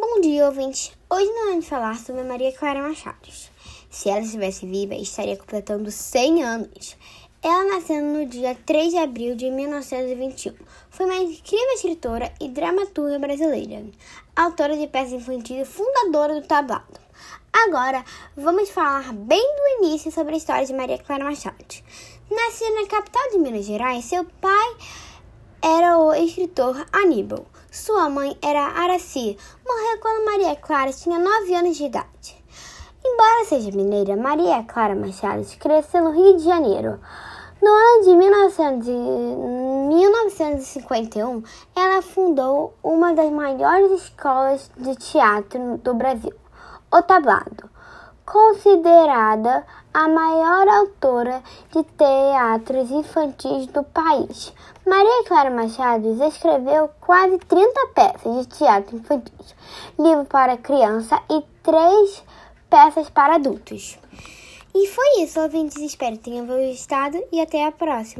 Bom dia, ouvintes. Hoje nós vamos falar sobre Maria Clara Machado. Se ela estivesse viva, estaria completando 100 anos. Ela nasceu no dia 3 de abril de 1921. Foi uma incrível escritora e dramaturga brasileira, autora de peças infantis e fundadora do tablado. Agora, vamos falar bem do início sobre a história de Maria Clara Machado. Nascida na capital de Minas Gerais, seu pai era o escritor Aníbal. Sua mãe era Araci. Morreu quando Maria Clara tinha 9 anos de idade. Embora seja mineira, Maria Clara Machado cresceu no Rio de Janeiro. No ano de 1951, ela fundou uma das maiores escolas de teatro do Brasil, o Tablado considerada a maior autora de teatros infantis do país. Maria Clara Machado escreveu quase 30 peças de teatro infantil, livro para criança e três peças para adultos. E foi isso, ouvintes. Espero que tenham gostado e até a próxima.